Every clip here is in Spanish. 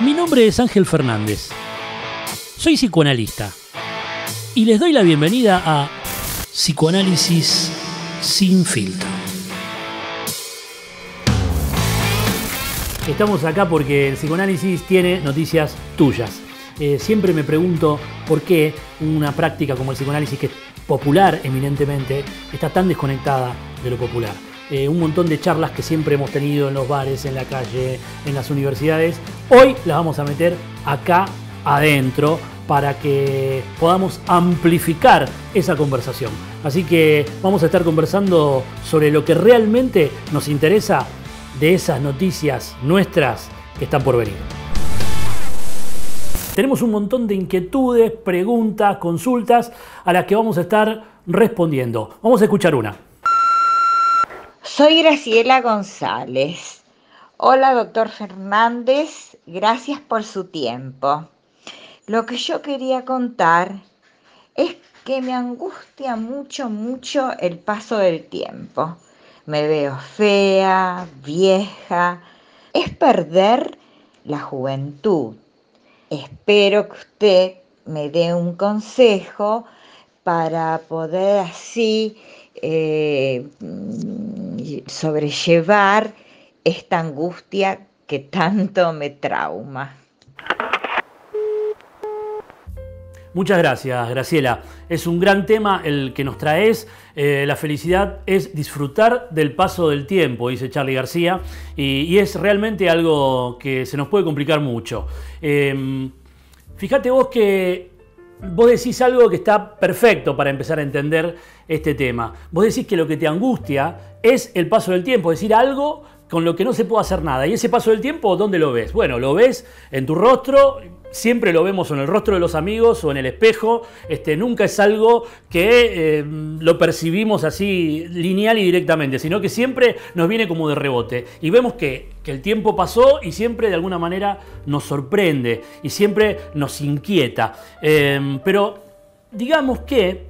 Mi nombre es Ángel Fernández. Soy psicoanalista. Y les doy la bienvenida a Psicoanálisis sin filtro. Estamos acá porque el psicoanálisis tiene noticias tuyas. Eh, siempre me pregunto por qué una práctica como el psicoanálisis, que es popular eminentemente, está tan desconectada de lo popular. Eh, un montón de charlas que siempre hemos tenido en los bares, en la calle, en las universidades. Hoy las vamos a meter acá adentro para que podamos amplificar esa conversación. Así que vamos a estar conversando sobre lo que realmente nos interesa de esas noticias nuestras que están por venir. Tenemos un montón de inquietudes, preguntas, consultas a las que vamos a estar respondiendo. Vamos a escuchar una. Soy Graciela González. Hola, doctor Fernández. Gracias por su tiempo. Lo que yo quería contar es que me angustia mucho, mucho el paso del tiempo. Me veo fea, vieja. Es perder la juventud. Espero que usted me dé un consejo para poder así eh, sobrellevar esta angustia que tanto me trauma. Muchas gracias, Graciela. Es un gran tema el que nos traes. Eh, la felicidad es disfrutar del paso del tiempo, dice Charlie García, y, es realmente algo que se nos puede complicar mucho. Em, fíjate vos que vos decís algo que está perfecto para empezar a entender este tema. Vos decís que lo que te angustia es el paso del tiempo, es decir, algo con lo que no se puede hacer nada. Y ese paso del tiempo, ¿dónde lo ves? Bueno, lo ves en tu rostro, siempre lo vemos en el rostro de los amigos o en el espejo, este, nunca es algo que eh, lo percibimos así lineal y directamente, sino que siempre nos viene como de rebote. Y vemos que, el tiempo pasó y siempre de alguna manera nos sorprende y siempre nos inquieta. Em, pero digamos que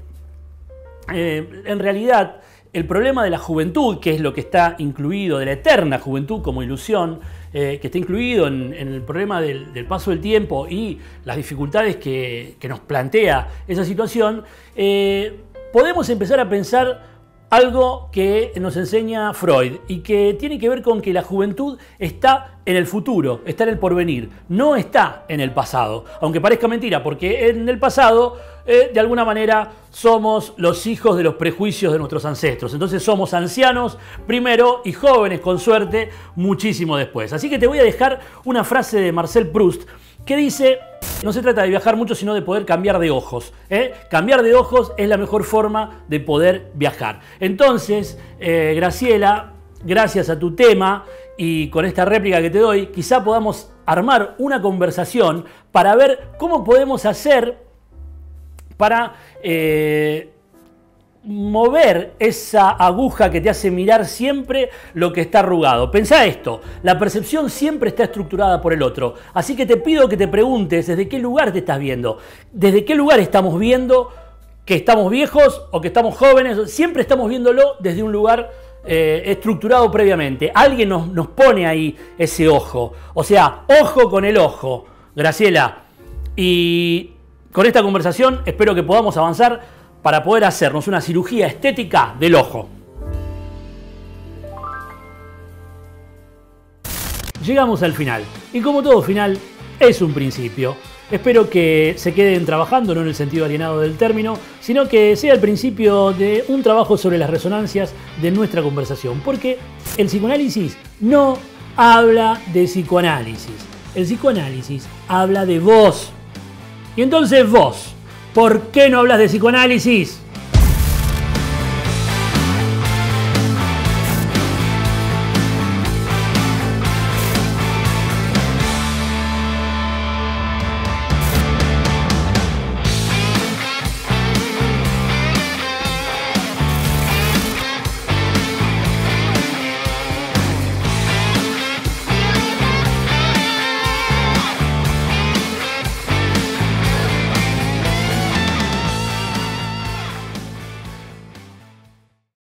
eh, en realidad el problema de la juventud, que es lo que está incluido, de la eterna juventud como ilusión, eh, que está incluido en, el problema del, paso del tiempo y las dificultades que, nos plantea esa situación, eh, podemos empezar a pensar algo que nos enseña Freud y que tiene que ver con que la juventud está en el futuro, está en el porvenir, no está en el pasado, aunque parezca mentira, porque en el pasado eh, de alguna manera somos los hijos de los prejuicios de nuestros ancestros, entonces somos ancianos primero y jóvenes con suerte muchísimo después. Así que te voy a dejar una frase de Marcel Proust que dice, no se trata de viajar mucho, sino de poder cambiar de ojos. ¿eh? Cambiar de ojos es la mejor forma de poder viajar. Entonces, eh, Graciela, gracias a tu tema y con esta réplica que te doy, quizá podamos armar una conversación para ver cómo podemos hacer para... Eh, mover esa aguja que te hace mirar siempre lo que está arrugado. Pensá esto, la percepción siempre está estructurada por el otro, así que te pido que te preguntes desde qué lugar te estás viendo, desde qué lugar estamos viendo que estamos viejos o que estamos jóvenes, siempre estamos viéndolo desde un lugar eh, estructurado previamente. Alguien nos, nos pone ahí ese ojo, o sea, ojo con el ojo, Graciela. Y con esta conversación espero que podamos avanzar para poder hacernos una cirugía estética del ojo. Llegamos al final, y como todo final, es un principio. Espero que se queden trabajando, no en el sentido alienado del término, sino que sea el principio de un trabajo sobre las resonancias de nuestra conversación, porque el psicoanálisis no habla de psicoanálisis, el psicoanálisis habla de vos. Y entonces vos, ¿Por qué no hablas de psicoanálisis?